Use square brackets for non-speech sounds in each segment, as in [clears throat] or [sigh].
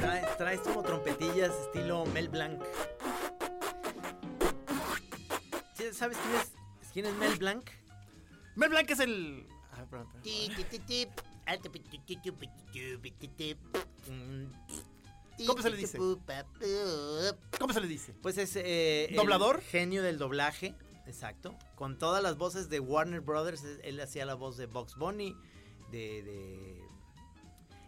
Traes, traes como trompetillas estilo Mel Blanc. ¿Sí ¿Sabes quién es, quién es Mel Blanc? Mel Blanc es el. Ah, perdón, perdón. ¿Cómo se le dice? ¿Cómo se le dice? Pues es eh, el ¿Doblador? genio del doblaje, exacto. Con todas las voces de Warner Brothers, él- él hacía la voz de Box Bunny, de, de-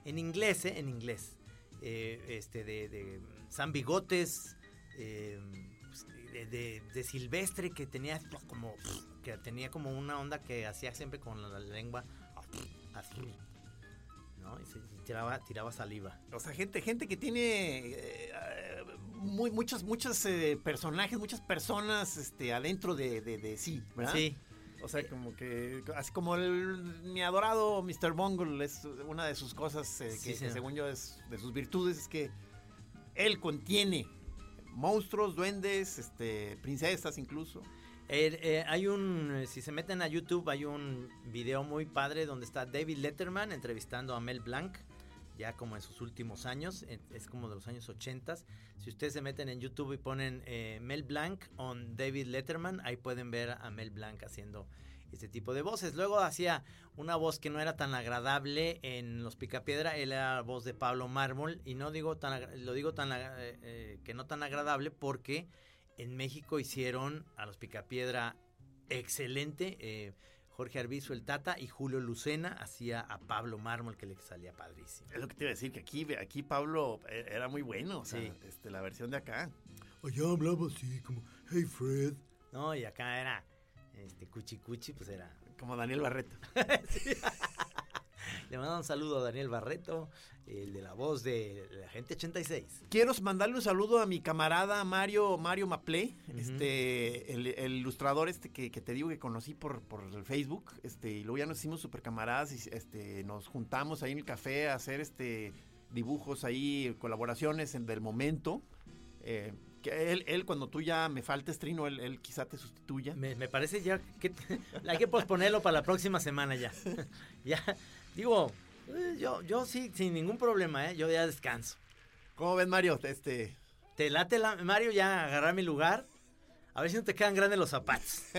en inglés, ¿eh? En inglés. Eh, este de, de Sam Bigotes, eh, pues, de, de- de Silvestre que tenía como que tenía como una onda que hacía siempre con la lengua así, ¿no? Y se y tiraba, tiraba saliva. O sea, gente, gente que tiene eh, muy, muchos, muchos eh, personajes, muchas personas este, adentro de, de- de sí, ¿verdad? Sí. O sea, como que, así como el, mi adorado Mr. Bungle es una de sus cosas eh, que, Sí, que señor. según yo es de sus virtudes, es que él contiene monstruos, duendes, este, princesas incluso. Eh, eh, hay un, si se meten a YouTube, hay un video muy padre donde está David Letterman entrevistando a Mel Blanc, ya como en sus últimos años, es como de los años 80. Si ustedes se meten en YouTube y ponen eh, Mel Blanc on David Letterman, ahí pueden ver a Mel Blanc haciendo este tipo de voces. Luego hacía una voz que no era tan agradable en Los Picapiedra, él era voz de Pablo Mármol, y no digo tan, lo digo tan eh, eh, que no tan agradable porque en México hicieron a los Picapiedra excelente. Jorge Arbizu, el Tata, y Julio Lucena hacía a Pablo Mármol, que le salía padrísimo. Es lo que te iba a decir, que aquí, aquí Pablo eh, era muy bueno, o sea, Sí. este, la versión de acá. Allá hablaba así, como, hey Fred. No, y acá era este Cuchi Cuchi, pues era. Como Daniel Barreto. [laughs] Le mando un saludo a Daniel Barreto, el de la voz de la gente 86. Quiero mandarle un saludo a mi camarada Mario, Mario Maplé, este, el, el ilustrador este que, que te digo que conocí por, por el Facebook, este, y luego ya nos hicimos super camaradas y este, nos juntamos ahí en el café a hacer este dibujos ahí, colaboraciones en, del momento. eh, que él, él, cuando tú ya me faltes, Trino, él, él quizá te sustituya. Me, me parece ya que [laughs] hay que posponerlo para la próxima semana ya. [laughs] ya, digo, eh, yo, yo sí, sin ningún problema, ¿eh? yo ya descanso. ¿Cómo ven, Mario? Este, ¿Te late, la- Mario, ya agarrar mi lugar? A ver si no te quedan grandes los zapatos. [laughs]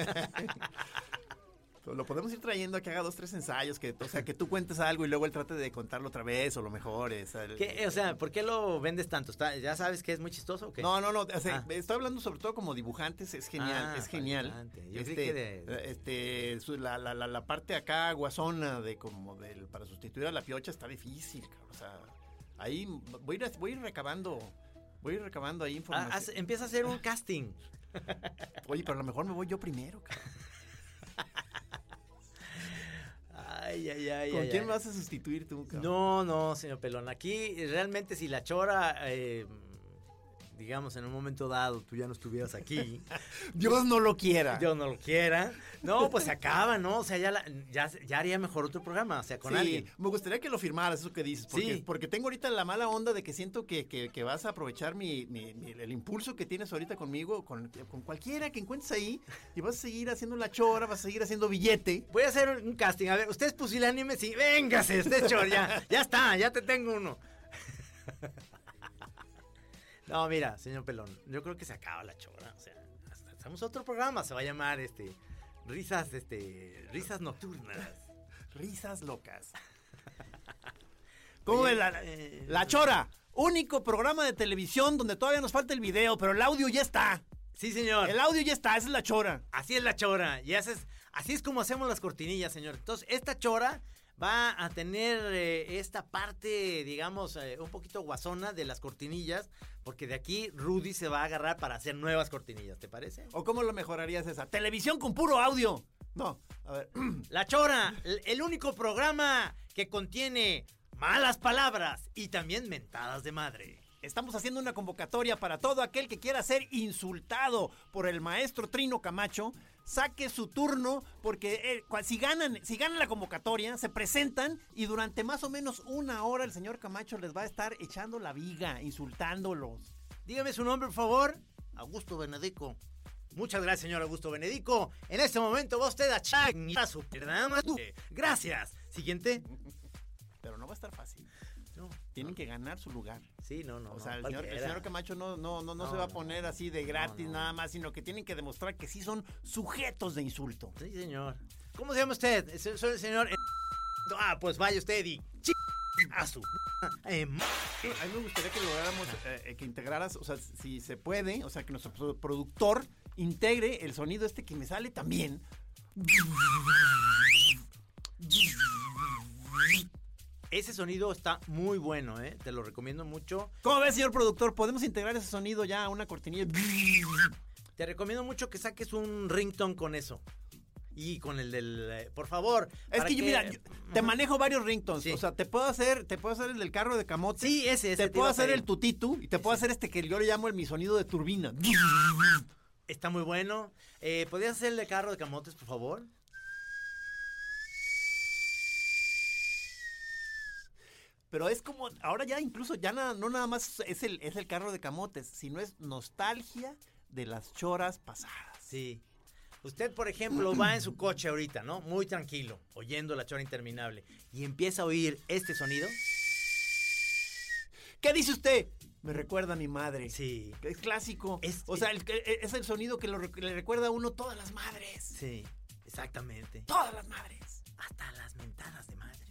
lo podemos ir trayendo a que haga dos, tres ensayos, que, o sea, que tú cuentes algo y luego él trate de contarlo otra vez o lo mejor. es el-. O sea, ¿por qué lo vendes tanto? ¿Está- ¿Ya sabes que es muy chistoso o qué? No, no, no. o sea, Ah. estoy hablando sobre todo como dibujantes, es genial, Ah, es genial. Yo Este, que de- este, su- la, la, la, la parte acá guasona de como del para sustituir a la piocha está difícil, cabrón, o sea, ahí voy a ir, voy a ir recabando, voy a ir recabando ahí Ah, información. haz- empieza a hacer un casting. Oye, pero a lo mejor me voy yo primero, cabrón. Ay, ay, ay. ¿Con ay, quién ay. me vas a sustituir tú, cabrón? No, no, señor Pelón. Aquí realmente si la chora, eh, digamos, en un momento dado tú ya no estuvieras aquí, [laughs] Dios no lo quiera. yo no lo quiera, no, pues se acaba, ¿no? O sea, ya, la- ya, ya haría mejor otro programa, o sea, con sí, alguien. me gustaría que lo firmaras, eso que dices, porque, Sí. porque tengo ahorita la mala onda de que siento que, que- que vas a aprovechar mi, mi- mi- el impulso que tienes ahorita conmigo, con, con cualquiera que encuentres ahí, y vas a seguir haciendo la chora, vas a seguir haciendo billete. Voy a hacer un casting. A ver, usted es pusilánime, sí, véngase, usted es chor, ya, ya está, ya te tengo uno. [laughs] No, mira, señor Pelón, yo creo que se acaba la chora. O sea, hasta hacemos otro programa, se va a llamar este risas, este, risas nocturnas. Risas locas. ¿Cómo ves la, eh, la chora? Único programa de televisión donde todavía nos falta el video, pero el audio ya está. Sí, señor. El audio ya está, esa es la chora. Así es la chora. Y haces, así es como hacemos las cortinillas, señor. Entonces, esta chora va a tener eh, esta parte, digamos, eh, un poquito guasona de las cortinillas, porque de aquí Rudy se va a agarrar para hacer nuevas cortinillas, ¿te parece? ¿O cómo lo mejorarías esa? Televisión con puro audio. No, a ver. [clears throat] La Chora, el- el único programa que contiene malas palabras y también mentadas de madre. Estamos haciendo una convocatoria para todo aquel que quiera ser insultado por el maestro Trino Camacho. Saque su turno porque eh, si ganan, si ganan la convocatoria, se presentan y durante más o menos una hora el señor Camacho les va a estar echando la viga, insultándolos. Dígame su nombre, por favor. Augusto Benedico. Muchas gracias, señor Augusto Benedico. En este momento va usted a chingar su programa. Gracias. Siguiente. Pero no va a estar fácil. No, Tienen que ganar su lugar. Sí, no, no. O sea, no, el, señor, el señor Camacho no, no, no, no, No, se va a poner así de gratis nada más, sino que tienen que demostrar que sí son sujetos de insulto. Sí, señor. ¿Cómo se llama usted? Es- Soy el señor. [laughs] Ah, pues vaya usted y. [laughs] A su. [laughs] A mí me gustaría que lográramos eh, eh, que integraras, o sea, si se puede, o sea, que nuestro pro- productor integre el sonido este que me sale también. Ese sonido está muy bueno, ¿eh? Te lo recomiendo mucho. ¿Cómo ves, señor productor? ¿Podemos integrar ese sonido ya a una cortinilla? Te recomiendo mucho que saques un ringtone con eso. Y con el del. eh, por favor. Es que, yo, mira, yo te manejo varios ringtones. Sí. O sea, te puedo hacer, te puedo hacer el del carro de camote. Sí, ese, ese. Te te puedo hacer el tutitu y te puedo hacer este que yo le llamo el mi sonido de turbina. Está muy bueno. Eh, ¿Podrías hacer el de carro de camotes, por favor? Pero es como, ahora ya incluso, ya na- no nada más es el, es el carro de camotes, sino es nostalgia de las choras pasadas. Sí. Usted, por ejemplo, va en su coche ahorita, ¿no? Muy tranquilo, oyendo la chora interminable. Y empieza a oír este sonido. ¿Qué dice usted? Me recuerda a mi madre. Sí. Es clásico. Es- o sea, el- e- es el sonido que lo le recuerda a uno todas las madres. Sí, exactamente. Todas las madres. Hasta las mentadas de madres.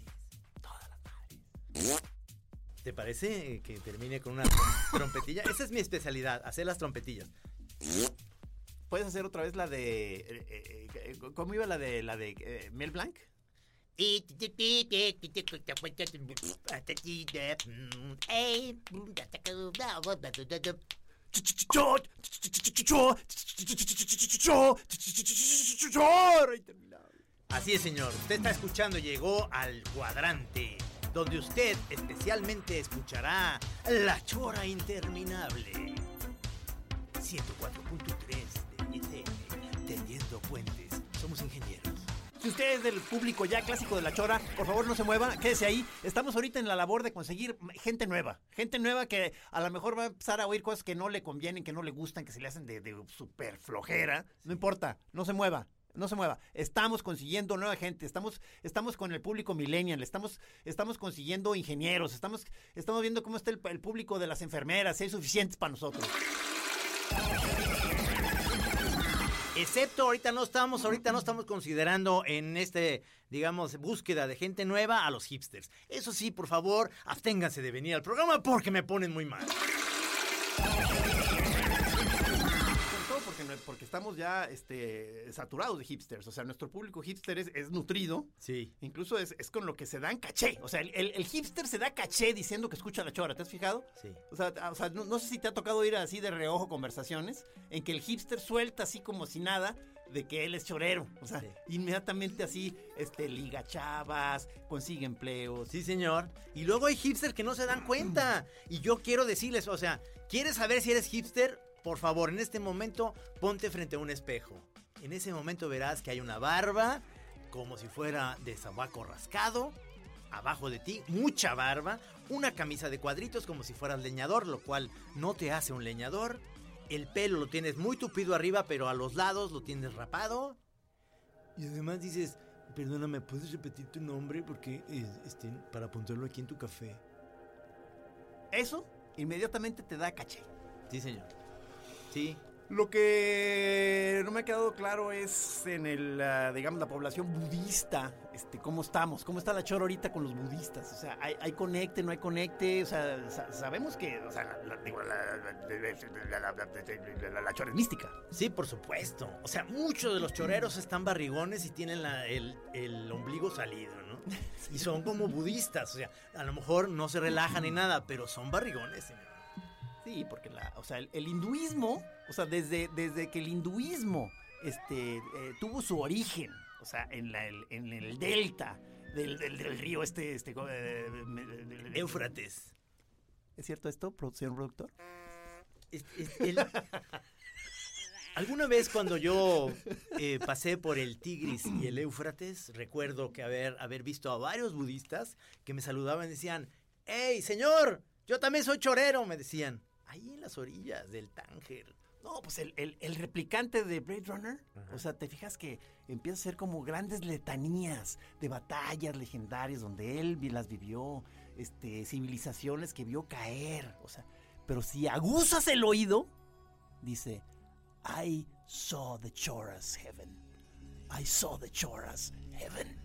¿Te parece que termine con una trom- [laughs] trompetilla? Esa es mi especialidad, hacer las trompetillas. ¿Puedes hacer otra vez la de. eh, eh, eh, ¿Cómo iba la de la de eh, Mel Blanc? Así es, señor. Usted está escuchando, llegó al cuadrante, donde usted especialmente escuchará La Chora Interminable. 104.3 de FM, tendiendo puentes. Somos ingenieros. Si usted es del público ya clásico de la chora, por favor no se mueva, quédese ahí. Estamos ahorita en la labor de conseguir gente nueva. Gente nueva que a lo mejor va a empezar a oír cosas que no le convienen, que no le gustan, que se le hacen de, de súper flojera. No importa, no se mueva. No se mueva. Estamos consiguiendo nueva gente. Estamos, estamos con el público millennial. Estamos, estamos consiguiendo ingenieros. Estamos, estamos viendo cómo está el, público de las enfermeras. Si hay suficientes para nosotros. Excepto ahorita no estamos, ahorita no estamos considerando en este, digamos, búsqueda de gente nueva a los hipsters. Eso sí, por favor, absténganse de venir al programa porque me ponen muy mal. Porque, estamos ya este, saturados de hipsters. O sea, nuestro público hipster es, es nutrido. Sí. Incluso es, es con lo que se dan caché. O sea, el, el- el hipster se da caché diciendo que escucha la chora. ¿Te has fijado? Sí. O sea, o sea, no, no sé si te ha tocado ir así de reojo conversaciones en que el hipster suelta así como si nada de que él es chorero. O sea, Sí. inmediatamente así, este, liga chavas, consigue empleos. Sí, señor. Y luego hay hipsters que no se dan cuenta. Y yo quiero decirles, o sea, ¿quieres saber si eres hipster? Por favor, en este momento ponte frente a un espejo. En ese momento verás que hay una barba, como si fuera de sabaco rascado. Abajo de ti, mucha barba. Una camisa de cuadritos como si fueras leñador, lo cual no te hace un leñador. El pelo lo tienes muy tupido arriba, pero a los lados lo tienes rapado. Y además dices, perdóname, ¿puedes repetir tu nombre? Porque, eh, este, para apuntarlo aquí en tu café. Eso inmediatamente te da caché. Sí, señor. Sí. Lo que no me ha quedado claro es en el, ah, digamos, la población budista, este, cómo estamos, cómo está la chora ahorita con los budistas. O sea, ¿hay, hay conecte, no hay conecte? O sea, sa- sabemos que, o sea, la, la, chora es mística. Sí, por supuesto. O sea, muchos de los choreros están barrigones y tienen la- el, el ombligo salido, ¿no? [laughs] Y son como budistas. O sea, a lo mejor no se relajan ni nada, pero son barrigones. señor. Sí, porque la, o sea, el, el hinduismo, o sea, desde, desde que el hinduismo este, eh, tuvo su origen, o sea, en, la- el, en el delta del, del- del río este, este eh, del- Éufrates. ¿Es cierto esto, produ- señor productor? Es- es- el- [laughs] Alguna vez cuando yo eh, pasé por el Tigris y el Éufrates, recuerdo que haber, haber visto a varios budistas que me saludaban y decían, ¡Hey, señor! Yo también soy chorero, me decían. Ahí en las orillas del Tánger. No, pues el, el- el replicante de Blade Runner, o sea, te fijas que empieza a ser como grandes letanías de batallas legendarias donde él las vivió, este, civilizaciones que vio caer, o sea, pero si aguzas el oído, dice, I saw the Choras heaven, I saw the Choras heaven.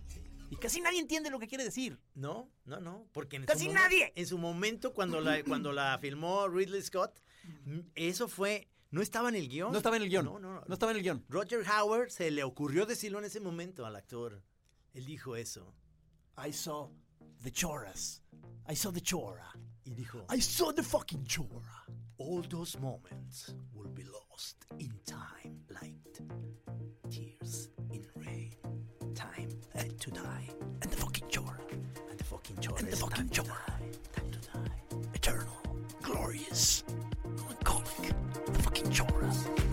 Y casi nadie entiende lo que quiere decir. No, no, no, porque en ¡Casi su nadie! En su momento cuando la cuando la filmó Ridley Scott, mm, eso fue no estaba en el guion. No estaba en el guion. No, no, no. No estaba en el guion. Roger Howard se le ocurrió decirlo en ese momento al actor. Él dijo eso I saw the Choras. I saw the Chora. y dijo, I saw the fucking Chora. all those moments will be lost in time like tears in rain. Time uh, to die. And the fucking Chora. And the fucking chores. And the fucking time to die. Time to die. eternal, glorious, melancholic, the fucking Choras.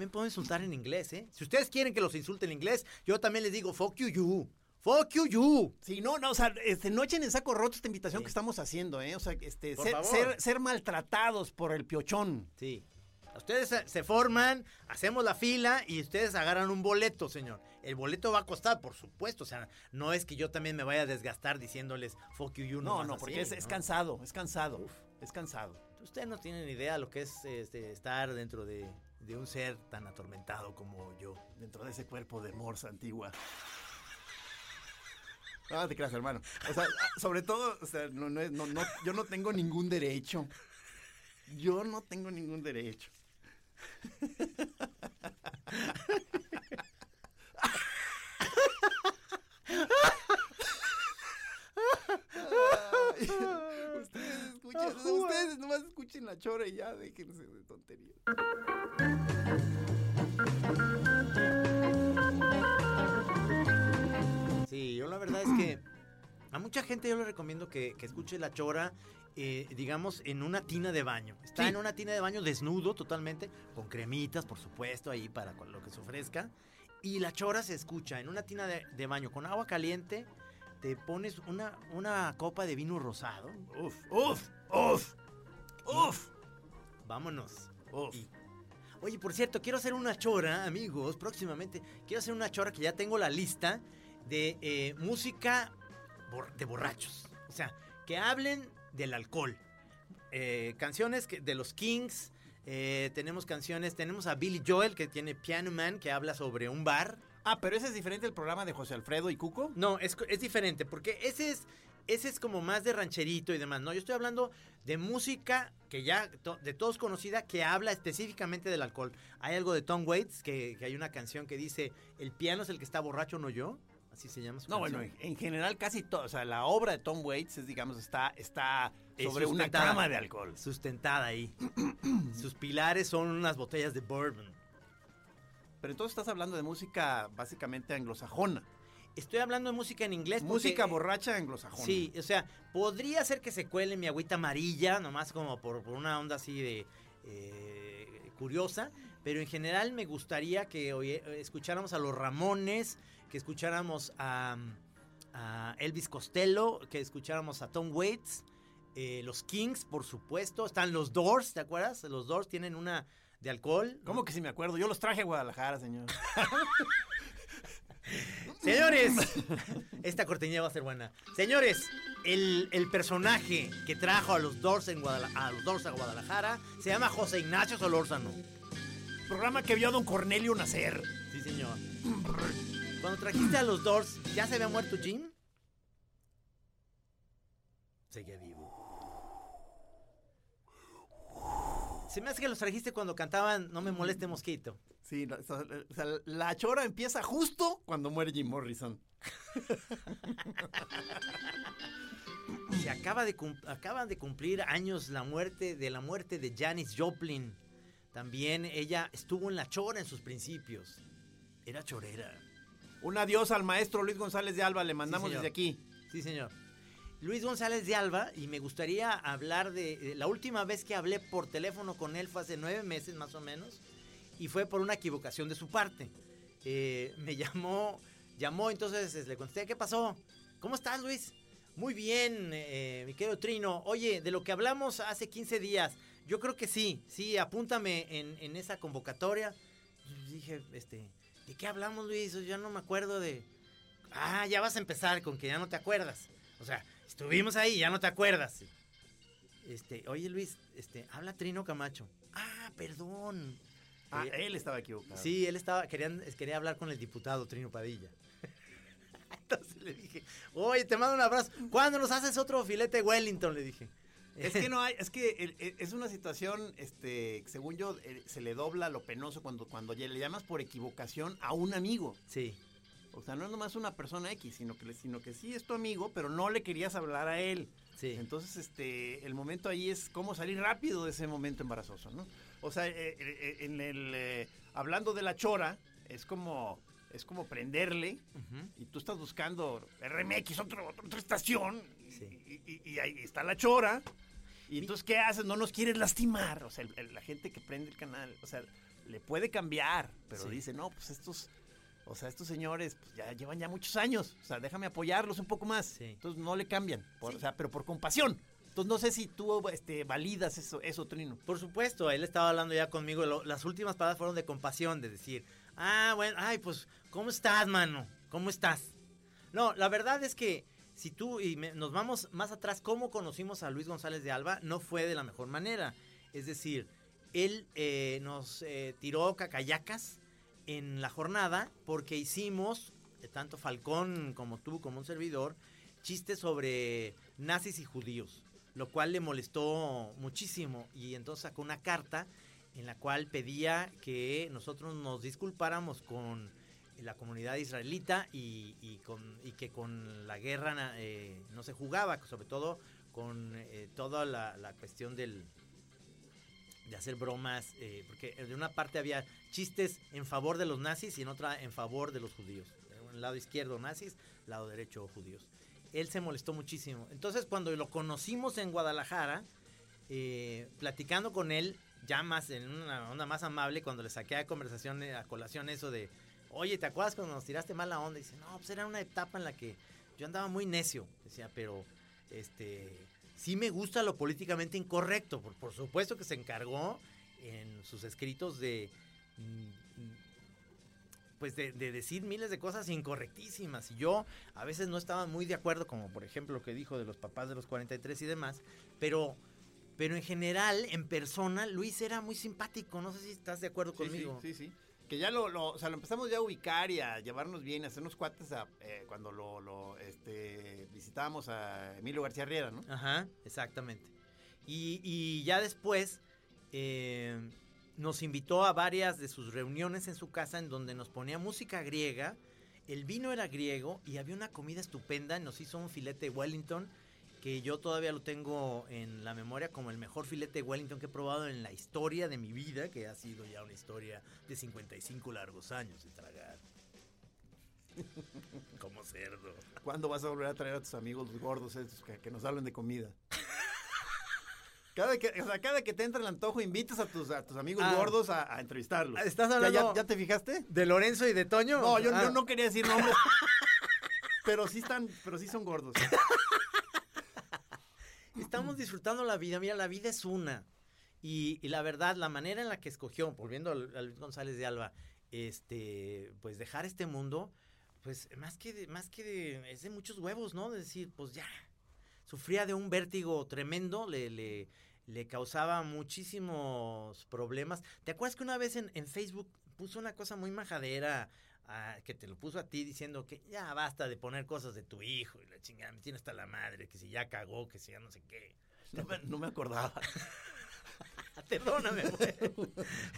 También puedo insultar en inglés, ¿eh? Si ustedes quieren que los insulte en inglés, yo también les digo fuck you, you. Fuck you, you. Sí, no, no, o sea, este, no echen en saco roto esta invitación que estamos haciendo, ¿eh? O sea, este, ser, favor. ser, ser maltratados por el piochón. Sí. Ustedes se- forman, hacemos la fila y ustedes agarran un boleto, señor. El boleto va a costar, por supuesto. O sea, no es que yo también me vaya a desgastar diciéndoles fuck you, you. No, no, porque es, es ¿no? cansado, es cansado, es cansado. Ustedes no tienen idea lo que es este, estar dentro de, de un ser tan atormentado como yo. Dentro de ese cuerpo de morsa antigua. No te creas, hermano. O sea, sobre todo, o sea, no, no, no, yo no tengo ningún derecho. Yo no tengo ningún derecho. Ay, ustedes escuchen, ustedes nomás escuchen la chora y ya déjense de tonterías. Sí, yo la verdad es que a mucha gente yo le recomiendo que, que escuche la chora, eh, digamos, en una tina de baño. Está Sí. en una tina de baño desnudo totalmente, con cremitas, por supuesto, ahí para lo que se ofrezca. Y la chora se escucha en una tina de, de baño con agua caliente. Te pones una, una copa de vino rosado. Uf, uf, uf, uf. Vámonos. Uf. Y- oye, por cierto, quiero hacer una chora, amigos, próximamente. Quiero hacer una chora que ya tengo la lista de eh, música bor- de borrachos. O sea, que hablen del alcohol. Eh, canciones que- de los Kings. eh, tenemos canciones, tenemos a Billy Joel que tiene Piano Man que habla sobre un bar. Ah, pero ese es diferente del programa de José Alfredo y Cuco. No, es, es diferente, porque ese es, ese es como más de rancherito y demás, ¿no? Yo estoy hablando de música que ya to- de todos conocida, que habla específicamente del alcohol. Hay algo de Tom Waits, que, que hay una canción que dice, el piano es el que está borracho, no yo. Así se llama su No, bueno, en, en general casi todo, o sea, la obra de Tom Waits es, digamos, está, está Es sobre una cama de alcohol. Sustentada ahí. [clears throat] Sus pilares son unas botellas de bourbon. Pero entonces estás hablando de música básicamente anglosajona. Estoy hablando de música en inglés. porque- Música borracha anglosajona. Sí, o sea, podría ser que se cuele mi agüita amarilla, nomás como por, por una onda así de eh, curiosa, pero en general me gustaría que oye- escucháramos a los Ramones, que escucháramos a, a Elvis Costello, que escucháramos a Tom Waits, eh, los Kings, por supuesto, están los Doors, ¿te acuerdas? Los Doors tienen una de alcohol. ¿Cómo que si me acuerdo? Yo los traje a Guadalajara, señor. [laughs] Señores, [laughs] esta cortinilla va a ser buena. Señores, el, el personaje que trajo a los Doors en Guadala- a los Doors a Guadalajara se llama José Ignacio Solórzano. Programa que vio a don Cornelio nacer. Sí, señor. Cuando trajiste a los Doors, ¿ya se había muerto Jim? Seguía vivo. Se me hace que los trajiste cuando cantaban No me moleste mosquito. Sí, o sea, sea, la chora empieza justo cuando muere Jim Morrison. Se acaba de acaban de cumplir años la muerte de la muerte de Janis Joplin. También ella estuvo en la chora en sus principios. Era chorera. Un adiós al maestro Luis González de Alba, le mandamos señor. desde aquí. Sí, señor. Luis González de Alba, y me gustaría hablar de. de La última vez que hablé por teléfono con él fue hace nueve meses más o menos, y fue por una equivocación de su parte. Eh, me [laughs] llamó, llamó, entonces eh, le contesté, ¿qué pasó? ¿Cómo estás, Luis? Muy bien, eh, mi querido Trino. Oye, de lo que hablamos hace 15 días, yo creo que sí, sí, apúntame en, en esa convocatoria. Y dije, este, ¿de qué hablamos, Luis? Yo no me acuerdo de... Ah, ya vas a empezar con que ya no te acuerdas. O sea, estuvimos ahí, ya no te acuerdas. Este, oye Luis, este, habla Trino Camacho. Ah, perdón. Ah, él estaba equivocado. Sí, él estaba, querían, quería hablar con el diputado Trino Padilla. [laughs] Entonces le dije, oye, te mando un abrazo. ¿Cuándo nos haces otro filete Wellington? Le dije. Es que no [laughs] hay, es que es una situación, este, según yo, eh, se le dobla lo penoso cuando, cuando le llamas por equivocación a un amigo. Sí, O sea, no es nomás una persona X, sino que, sino que sí es tu amigo, pero no le querías hablar a él. sí. Entonces, este, el momento ahí es cómo salir rápido de ese momento embarazoso, ¿no? O sea, eh, eh, en el, eh, hablando de la chora, es como, es como prenderle y tú estás buscando RMX, otro, otra estación, Sí. y, y- y ahí está la chora. Y entonces, ¿qué haces? No nos quieres lastimar. O sea, el- el- la gente que prende el canal, o sea, le puede cambiar, pero Sí. dice, no, pues estos, o sea, estos señores pues, ya llevan ya muchos años, o sea, déjame apoyarlos un poco más. Sí. Entonces no le cambian, por- o sea, pero por compasión. No sé si tú este, validas eso, eso, Trino. Por supuesto, él estaba hablando ya conmigo. las últimas palabras fueron de compasión, de decir, ah, bueno, ay, pues, ¿cómo estás, mano? ¿Cómo estás? No, la verdad es que si tú y me- nos vamos más atrás, cómo conocimos a Luis González de Alba, no fue de la mejor manera. Es decir, él eh, nos eh, tiró cacayacas en la jornada porque hicimos, eh, tanto Falcón como tú, como un servidor, chistes sobre nazis y judíos, lo cual le molestó muchísimo y entonces sacó una carta en la cual pedía que nosotros nos disculpáramos con la comunidad israelita y, con, y que con la guerra eh, no se jugaba, sobre todo con eh, toda la, cuestión del de hacer bromas, eh, porque de una parte había chistes en favor de los nazis y en otra en favor de los judíos. En lado izquierdo nazis, lado derecho judíos. Él se molestó muchísimo. Entonces cuando lo conocimos en Guadalajara, eh, platicando con él, ya más en una onda más amable, cuando le saqué a conversación, eh, a colación eso de, oye, ¿te acuerdas cuando nos tiraste mala onda? Dice, no, pues era una etapa en la que yo andaba muy necio. Decía, pero, este, sí me gusta lo políticamente incorrecto. Por, por supuesto que se encargó en sus escritos de, mm, pues de, de decir miles de cosas incorrectísimas. Y yo a veces no estaba muy de acuerdo, como por ejemplo lo que dijo de los papás de los 43 y demás, pero... Pero en general, en persona, Luis era muy simpático. No sé si estás de acuerdo conmigo. Sí, sí, sí. Que ya lo, lo, o sea, lo empezamos ya a ubicar y a llevarnos bien, a hacernos cuates a, eh, cuando lo, lo, este, visitábamos a Emilio García Riera, ¿no? Ajá, exactamente. Y, y ya después eh, nos invitó a varias de sus reuniones en su casa en donde nos ponía música griega, el vino era griego y había una comida estupenda, nos hizo un filete Wellington que yo todavía lo tengo en la memoria como el mejor filete Wellington que he probado en la historia de mi vida, que ha sido ya una historia de 55 largos años de tragar. [laughs] Como cerdo. ¿Cuándo vas a volver a traer a tus amigos los gordos estos que, que nos hablen de comida? Cada que, o sea, cada que te entra el antojo, invitas a tus, a tus amigos Ah. gordos a, a entrevistarlos. ¿Estás ¿Ya- hablando- ¿Ya, ya te fijaste? ¿De Lorenzo y de Toño? No, yo, Ah. yo no quería decir nombres. [laughs] pero sí están, pero sí son gordos. [laughs] Estamos disfrutando la vida. Mira, la vida es una. Y, y la verdad, la manera en la que escogió, volviendo a Luis González de Alba, este, pues dejar este mundo, pues más que de, más que de, es de muchos huevos, ¿no? De decir, pues ya. Sufría de un vértigo tremendo, le, le, le causaba muchísimos problemas. ¿Te acuerdas que una vez en, en Facebook puso una cosa muy majadera? ah, que te lo puso a ti diciendo que ya basta de poner cosas de tu hijo y la chingada, me tiene hasta la madre, que si ya cagó, que si ya no sé qué. No me, no me acordaba. [laughs] Perdóname, güey.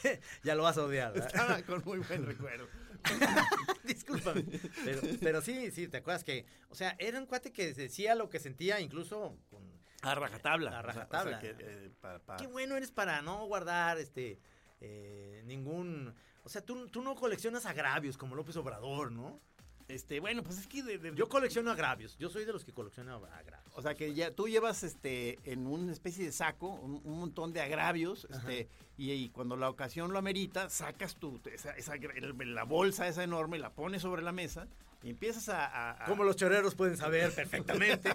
[laughs] [laughs] ya lo vas a odiar, ¿verdad? Estaba con muy buen recuerdo. [laughs] Discúlpame. Pero, pero sí, sí, ¿te acuerdas que, o sea, era un cuate que decía lo que sentía incluso con... A rajatabla. A O sea, rajatabla. o sea, que, eh, pa- pa- Qué bueno eres para no guardar, este, eh, ningún... O sea, tú, tú no coleccionas agravios como López Obrador, ¿no? Este, bueno, pues es que de- de- Yo colecciono agravios. Yo soy de los que coleccionan agravios. O sea, que ya tú llevas este en una especie de saco un, un montón de agravios, este, y, y cuando la ocasión lo amerita, sacas tu esa, esa la bolsa esa enorme, la pones sobre la mesa y empiezas a, a- a- Como los choreros pueden saber [laughs] perfectamente.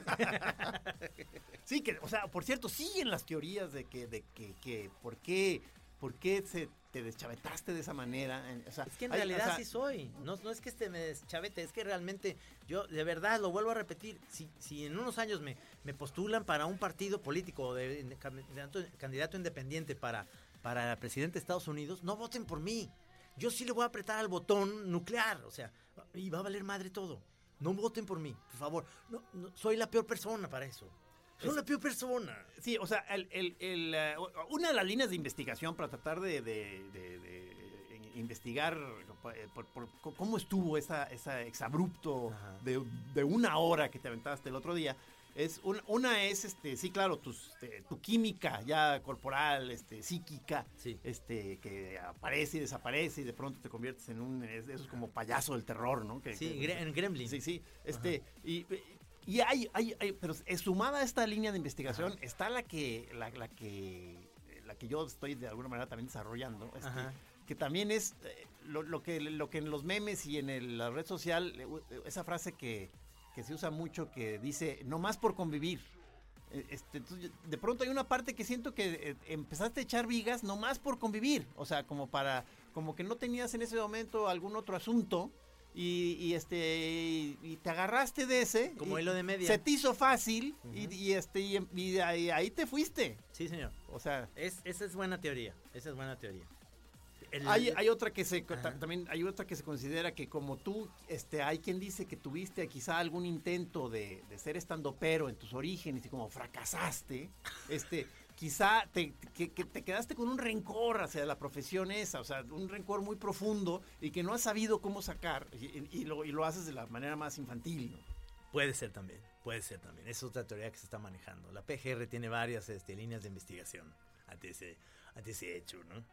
Sí, que, o sea, por cierto, siguen las teorías de que, de que, que por qué, por qué se te deschavetaste de esa manera. O sea, Es que en hay- o realidad sea, sí soy. No, no es que este me deschavete, es que realmente yo, de verdad, lo vuelvo a repetir. Si, si en unos años me, me postulan para un partido político de, de candidato, candidato independiente para, para presidente de Estados Unidos, no voten por mí. Yo sí le voy a apretar al botón nuclear, o sea, y va a valer madre todo. No voten por mí, por favor. No, no, soy la peor persona para eso. Soy la peor persona. Sí, o sea, el, el- el, eh, una de las líneas de investigación para tratar de, de- de- de investigar eh, por- por- cómo estuvo esa, esa exabrupto de, de una hora que te aventaste el otro día, es un- una es, este, sí, claro, tus, este, tu química ya corporal, este, psíquica, Sí. este, que aparece y desaparece y de pronto te conviertes en un, es- eso es como payaso del terror, ¿no? Que- Sí, que- en Gremlin. Sí, sí. Este, y, y hay, hay, hay- pero sumada a esta línea de investigación está la que, la, la que, la que yo estoy de alguna manera también desarrollando, este, que también es eh, lo, lo que, lo que en los memes y en el- la red social, eh, u- esa frase que, que se usa mucho que dice, no más por convivir. Eh, Este, entonces, de pronto hay una parte que siento que eh, empezaste a echar vigas no más por convivir, o sea, como para, como que no tenías en ese momento algún otro asunto y, y, este y, y te agarraste de ese, Como hilo de media. se te hizo fácil y, y, este y, ahí, ahí te fuiste, Sí, señor. o sea, Es, esa es buena teoría. Esa es buena teoría. El- Hay, hay otra que se Ajá. también hay otra que se considera que como tú este hay quien dice que tuviste quizá algún intento de, de ser estandopero en tus orígenes y como fracasaste este quizá te, que, que te quedaste con un rencor hacia la profesión esa o sea un rencor muy profundo y que no has sabido cómo sacar y, lo, y lo haces de la manera más infantil ¿no? Puede ser también, puede ser también. Es otra teoría que se está manejando. La PGR tiene varias este, líneas de investigación ante ese, ante ese hecho, ¿no?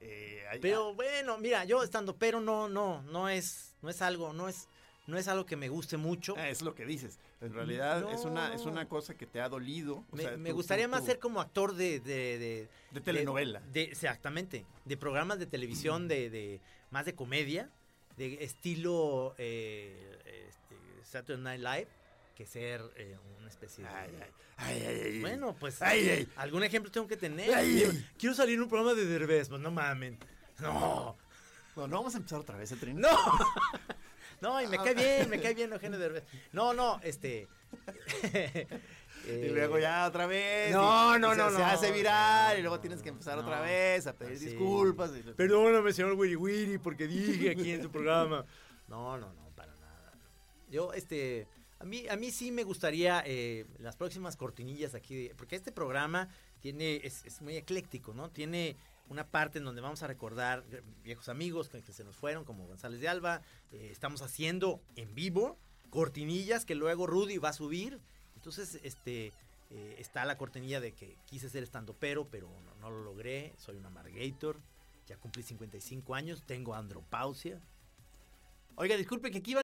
Eh, Pero bueno, mira, yo estando, pero no, no, no es, no es algo, no es, no es algo que me guste mucho. ah, es lo que dices en realidad es una es una cosa que te ha dolido o me, sea, me tú- gustaría tú- más tú- ser como actor de, de, de, De telenovela. de- exactamente, de programas de televisión de, de más de comedia, de estilo eh, este, Saturday Night Live, que ser eh, una especie de... Ay, ay, ay, ay, ay, ay. Bueno, pues Ay, ay. algún ejemplo tengo que tener. Ay, quiero, ay. quiero salir en un programa de Derbez, pues no mamen. No, No, no vamos a empezar otra vez el tren. no. [laughs] No, y me cae bien, me cae bien Eugenio Derbez. No, no, este... [laughs] Y eh, luego ya otra vez. No, y- no, se, no, se no. hace viral y luego No, tienes que empezar no. otra vez a pedir disculpas. y- Perdóname, señor Wiri Wiri, porque dije aquí en tu programa. No, no, no, para nada. Yo, este, a mí, a mí sí me gustaría eh, las próximas cortinillas aquí, de- porque este programa tiene, es, es muy ecléctico, ¿no? Tiene una parte en donde vamos a recordar viejos amigos que, que se nos fueron, como González de Alba. Eh, estamos haciendo en vivo cortinillas que luego Rudy va a subir. Entonces, este, eh, está la cortinilla de que quise ser estando pero, pero no, lo logré. Soy un amargator. Ya cumplí 55 años, tengo andropausia. Oiga, disculpe que aquí iba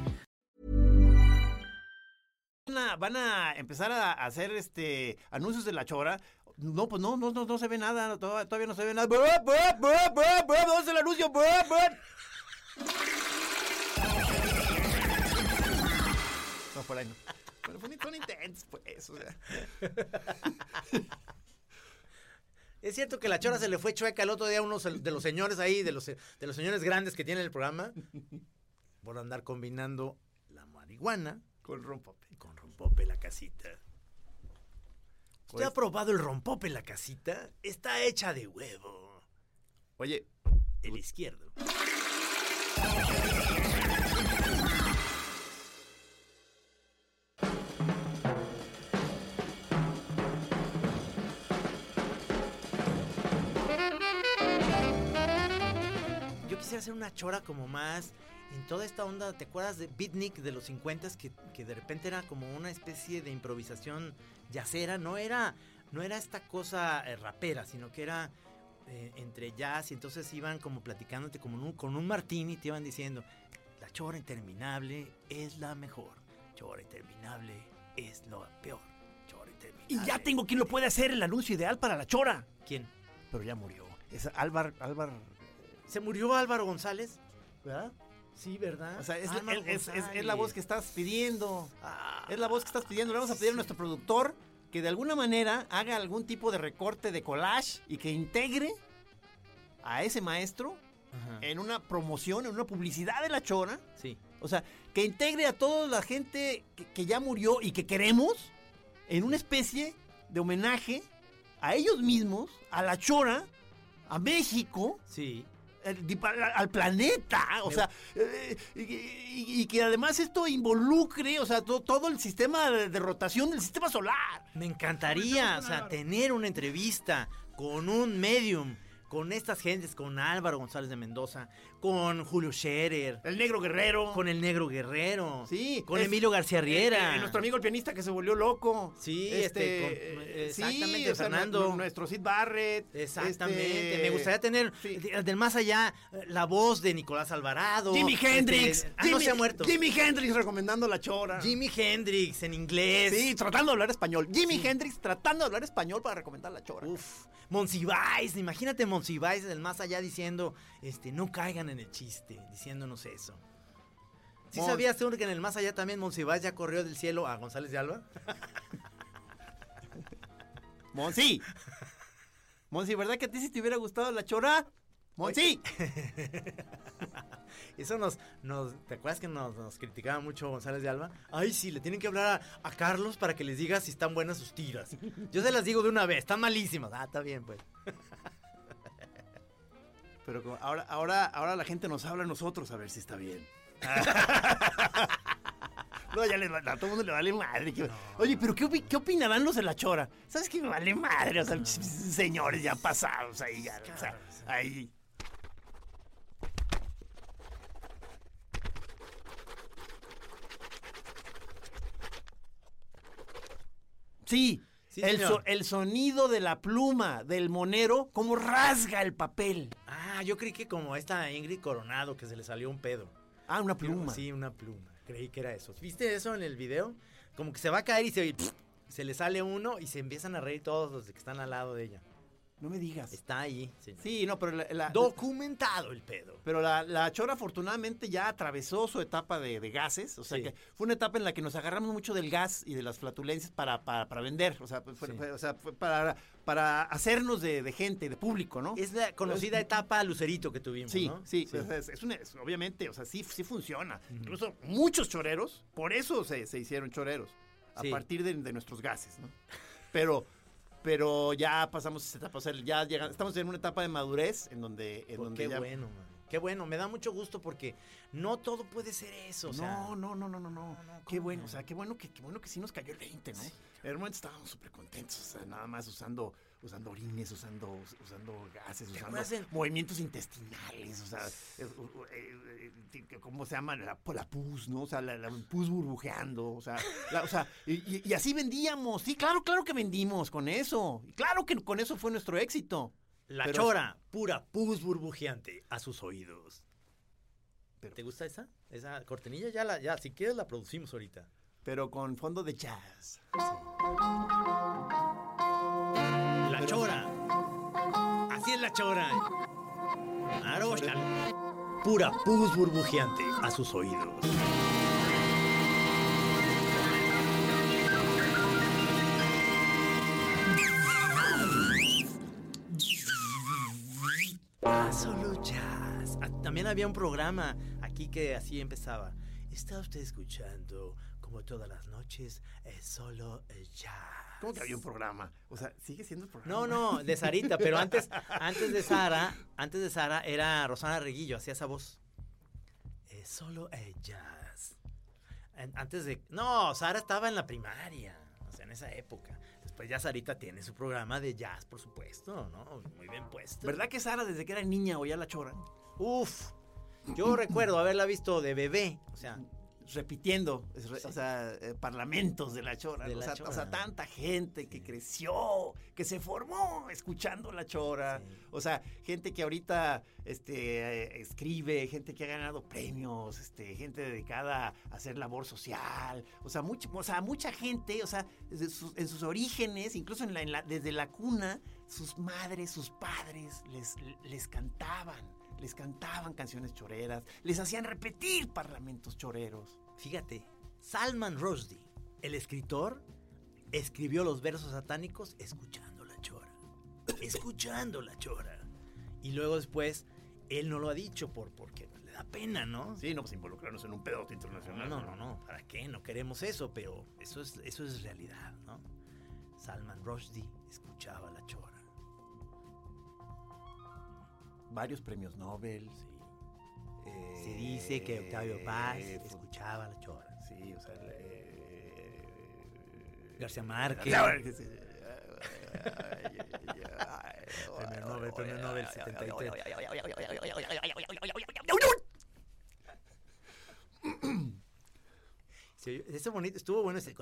van a, van a empezar a hacer este anuncios de la chora. No, pues no, no, no, no se ve nada, todavía, no se ve nada. ¡Bup, bup, bup, bup, bup! ¿Dónde es el anuncio? No, por ahí no. Fue un intento, pues, o sea. Es cierto que la chora se le fue chueca el otro día a unos de los señores ahí, de los, de los señores grandes que tienen el programa, por andar combinando la marihuana Con rompope. con rompope la casita. ¿Usted ha probado el rompope la casita? Está hecha de huevo. Oye, El izquierdo. Yo quisiera hacer una chora como más en toda esta onda. ¿Te acuerdas de Beatnik de los 50 que, que de repente era como una especie de improvisación yacera? No era, no era esta cosa eh, rapera, sino que era eh, entre jazz y entonces iban como platicándote como un- con un martini y te iban diciendo, la chora interminable es la mejor, chora interminable es lo peor, chora interminable. y ya tengo quien lo puede hacer el anuncio ideal para la chora. ¿Quién? Pero ya murió. Es Álvar, Álvar. ¿Se murió Álvaro González? ¿Verdad? Sí, ¿verdad? O sea, es, Álvaro es- es- es- es la voz que estás pidiendo. Ah, Es la voz que estás pidiendo. Le vamos a pedir a nuestro productor que de alguna manera haga algún tipo de recorte de collage y que integre a ese maestro ajá, en una promoción, en una publicidad de la chora. Sí. O sea, que integre a toda la gente que, que ya murió y que queremos en una especie de homenaje a ellos mismos, a la chora, a México, Sí. Al, di- al- planeta, o Me- sea, eh, y, y- y que además esto involucre, o sea, to- todo el sistema de, de rotación del sistema solar. Me encantaría, o sea, tener una entrevista con un medium con estas gentes, con Álvaro González de Mendoza, con Julio Scherer, El negro guerrero. con el Negro Guerrero, Sí. con es- Emilio García eh, Riera. eh, nuestro amigo el pianista que se volvió loco. Sí, este, con- eh, exactamente, o sea, Fernando. nu- Nuestro Sid Barrett. Exactamente, este, me gustaría tener sí. de- del más allá eh, la voz de Nicolás Alvarado. Jimi este, Hendrix. ah, no se ha muerto. Jimi Hendrix recomendando la chora. Jimi Hendrix en inglés. Sí, tratando de hablar español. Jimi Hendrix tratando de hablar español para recomendar la chora. Uf, Monsiváis, imagínate Monsiváis del más allá diciendo, este, no caigan en el chiste, diciéndonos eso. ¿Sí Mon- sabías tú que en el más allá también Monsiváis ya corrió del cielo a González de Alba? [laughs] Monsi. Monsi, ¿verdad que a ti sí te hubiera gustado la chora? Monsi. [laughs] Eso nos, nos ¿te acuerdas que nos, nos criticaba mucho González de Alba? Ay, sí, le tienen que hablar a, a Carlos para que les diga si están buenas sus tiras. Yo se las digo de una vez, están malísimas. Ah, está bien, pues. [laughs] Pero como ahora, ahora, ahora la gente nos habla a nosotros a ver si está bien. [laughs] No, ya le, a todo el mundo le vale madre. que- Oye, pero ¿qué, ¿qué opinarán los de la chora? ¿Sabes qué me vale madre? O sea, señores ya pasados ahí, ya, o sea, ahí. Sí, Sí, el, so- el sonido de la pluma del monero, como rasga el papel. Ah, yo creí que como esta Ingrid Coronado que se le salió un pedo. Ah, una pluma. Sí, una pluma. Creí que era eso. ¿Viste eso en el video? Como que se va a caer y se, [laughs] se le sale uno y se empiezan a reír todos los que están al lado de ella. No me digas. Está ahí. sí. Sí, no, pero la, la- Documentado el pedo. pero la, la chora afortunadamente ya atravesó su etapa de, de gases. O sea Sí. que fue una etapa en la que nos agarramos mucho del gas y de las flatulencias para, para, para vender. O sea, fue, Sí. fue- o sea, fue para, para hacernos de, de gente, de público, ¿no? Es la conocida etapa Lucerito que tuvimos, Sí, ¿no? sí, o sea, es, es una- es- obviamente, o sea, sí, sí funciona. Incluso muchos choreros, por eso se, se hicieron choreros, a partir de, de nuestros gases, ¿no? Pero, pero ya pasamos esa etapa, o sea, ya llega- estamos en una etapa de madurez en donde, en Pues donde qué ya... bueno, man. Qué bueno, me da mucho gusto porque no todo puede ser eso. O sea, no, no, no, no, no, no. Qué ¿cómo bueno, no? o sea, qué bueno que, qué bueno que sí nos cayó el 20, ¿no? En el momento estábamos súper contentos, o sea, nada más usando, usando orines, usando, usando gases, usando movimientos intestinales, o sea, eh, eh, eh, ¿cómo se llama? La, la pus, ¿no? O sea, la, la pus burbujeando, o sea, la- o sea, y, así vendíamos, sí, claro, claro que vendimos con eso, y claro que con eso fue nuestro éxito. La Pero- chora, pura pus burbujeante a sus oídos. Pero- ¿Te gusta esa? Esa cortinilla ya la, ya, si quieres la producimos ahorita. Pero con fondo de jazz. La chora. Así es la chora. Claro, chale. Pura pus burbujeante a sus oídos. Solo jazz. Ah, También había un programa aquí que así empezaba. Está usted escuchando, como todas las noches, es solo el jazz. ¿Cómo que había un programa? O sea, sigue siendo el programa. No, no, de Sarita, pero antes, antes de Sara, antes de Sara era Rosana Reguillo, hacía esa voz. Es solo el jazz. En- Antes de. No, Sara estaba en la primaria. O sea, en esa época. Después ya Sarita tiene su programa de jazz, por supuesto, ¿no? Muy bien puesto. ¿Verdad que Sara desde que era niña oía la chora? Uf. Yo recuerdo haberla visto de bebé. O sea, repitiendo, o sea, eh, parlamentos de la chora. De o, la sea, Chora. o sea, tanta gente que creció, que se formó escuchando la chora. Sí. O sea, gente que ahorita este, eh, escribe, gente que ha ganado premios, este, gente dedicada a hacer labor social. O sea, much- o sea mucha gente, o sea, sus- en sus orígenes, incluso en la- en la- desde la cuna, sus madres, sus padres les, les cantaban. Les cantaban canciones choreras, les hacían repetir parlamentos choreros. Fíjate, Salman Rushdie, el escritor, escribió los versos satánicos escuchando la chora. Escuchando la chora. Y luego después, él no lo ha dicho por, porque le da pena, ¿no? Sí, no, pues involucrarnos en un pedote No, internacional. no, no, no, ¿para qué? No queremos eso, pero eso es, eso es realidad, ¿no? Salman Rushdie escuchaba la chora. Varios premios Nobel. Sí. Eh, Se dice que Octavio Paz eh, escuchaba la chora. Sí, o sea. eh, García Márquez. García Márquez, eh, Premio Nobel, premio Nobel 73. Sí, ese bonito, estuvo bueno ese.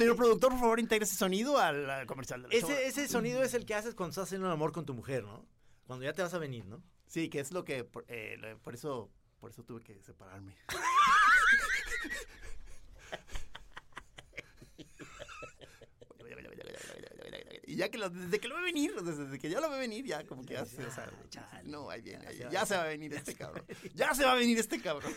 Señor productor, por favor, integre ese sonido al, al comercial de la. Ese, ese sonido es el que haces cuando estás haciendo el amor con tu mujer, ¿no? Cuando ya te vas a venir, ¿no? Sí, que es lo que por, eh, por eso por eso tuve que separarme. Y ya que lo- desde que lo ve venir, desde que ya lo ve venir, ya como que ya se, o sea, no, ahí viene, ahí viene, ya se va a venir este cabrón. Ya se va a venir este cabrón.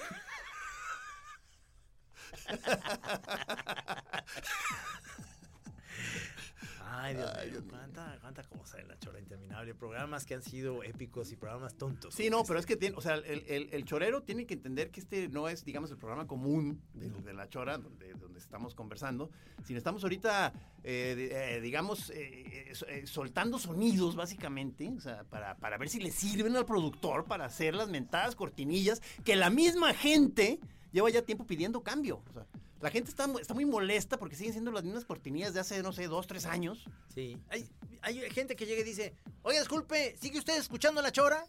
Ay, Dios mío, cuánta, cuánta cosa en la chora interminable. Programas que han sido épicos y programas tontos. Sí, no, pero es que tiene, o sea, el, el- el chorero tiene que entender que este no es, digamos, el programa común de, de la chora, donde, donde estamos conversando, sino estamos ahorita, eh, eh, digamos, eh, eh, eh, soltando sonidos, básicamente, o sea, para, para ver si le sirven al productor para hacer las mentadas cortinillas que la misma gente lleva ya tiempo pidiendo cambio. O sea, la gente está, está muy molesta porque siguen siendo las mismas cortinillas de hace, no sé, dos, tres años. Sí. Hay, hay gente que llega y dice, oye, disculpe, ¿sigue usted escuchando la chora?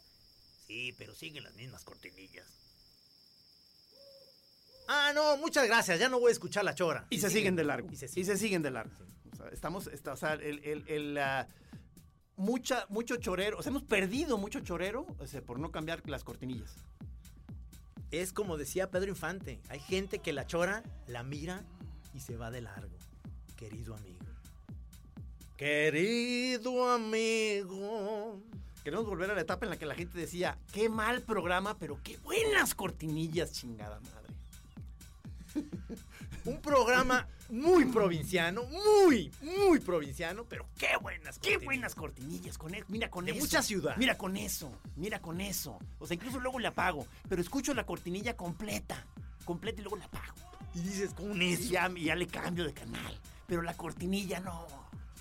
Sí, pero siguen las mismas cortinillas. Ah, no, muchas gracias, ya no voy a escuchar la chora. Y se siguen de largo. Y se Y siguen. se siguen de largo. O sea, estamos, está- o sea, el, el- el, mucha, mucho chorero, o sea, hemos perdido mucho chorero o sea, por no cambiar las cortinillas. Es como decía Pedro Infante, hay gente que la chora, la mira y se va de largo. Querido amigo. Querido amigo. Queremos volver a la etapa en la que la gente decía, qué mal programa, pero qué buenas cortinillas, chingada madre. Un programa muy provinciano, muy, muy provinciano, pero qué buenas Qué buenas cortinillas, con e- mira con De eso. mucha ciudad. Mira con eso, mira con eso. O sea, incluso luego le apago, pero escucho la cortinilla completa, completa y luego la apago. Y dices, con eso. y ya le cambio de canal. Pero la cortinilla no.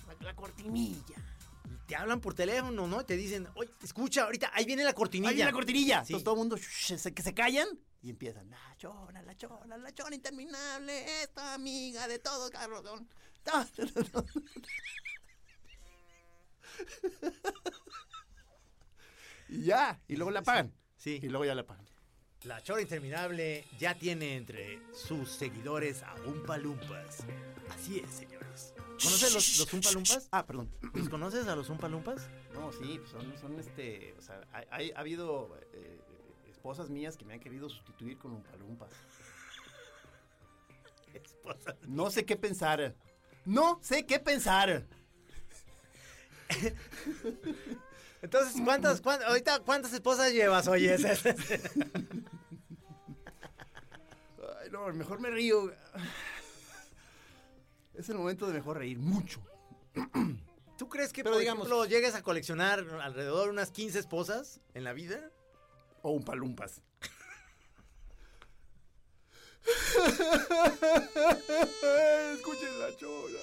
La, la cortinilla. Te hablan por teléfono, ¿no? Y te dicen, oye, escucha, ahorita, ahí viene la cortinilla. Ahí viene la cortinilla. Sí. Entonces todo el mundo que se callan y empiezan. La chona, la chona, la chona interminable. Esta amiga de todo Carlosón. [laughs] y ya. Y luego la apagan. Sí. Y luego ya la apagan. La chora interminable ya tiene entre sus seguidores a Umpa Lumpas. Así es, señores. ¿Conoces los, los Umpa Lumpas? Ah, perdón. ¿Los conoces a los Umpa Lumpas? No, sí, pues son, son este, o sea, hay, hay- ha habido eh, esposas mías que me han querido sustituir con un palumpas. [laughs] No sé qué pensar. No sé qué pensar. Entonces, ¿cuántas, cuántas, ahorita, ¿cuántas esposas llevas, oye? [laughs] Ay, no, mejor me río. Es el momento de mejor reír mucho. ¿Tú crees que, Pero por digamos- ejemplo, llegues a coleccionar alrededor de unas 15 esposas en la vida? O un palumpas. [laughs] Escuchen la chola.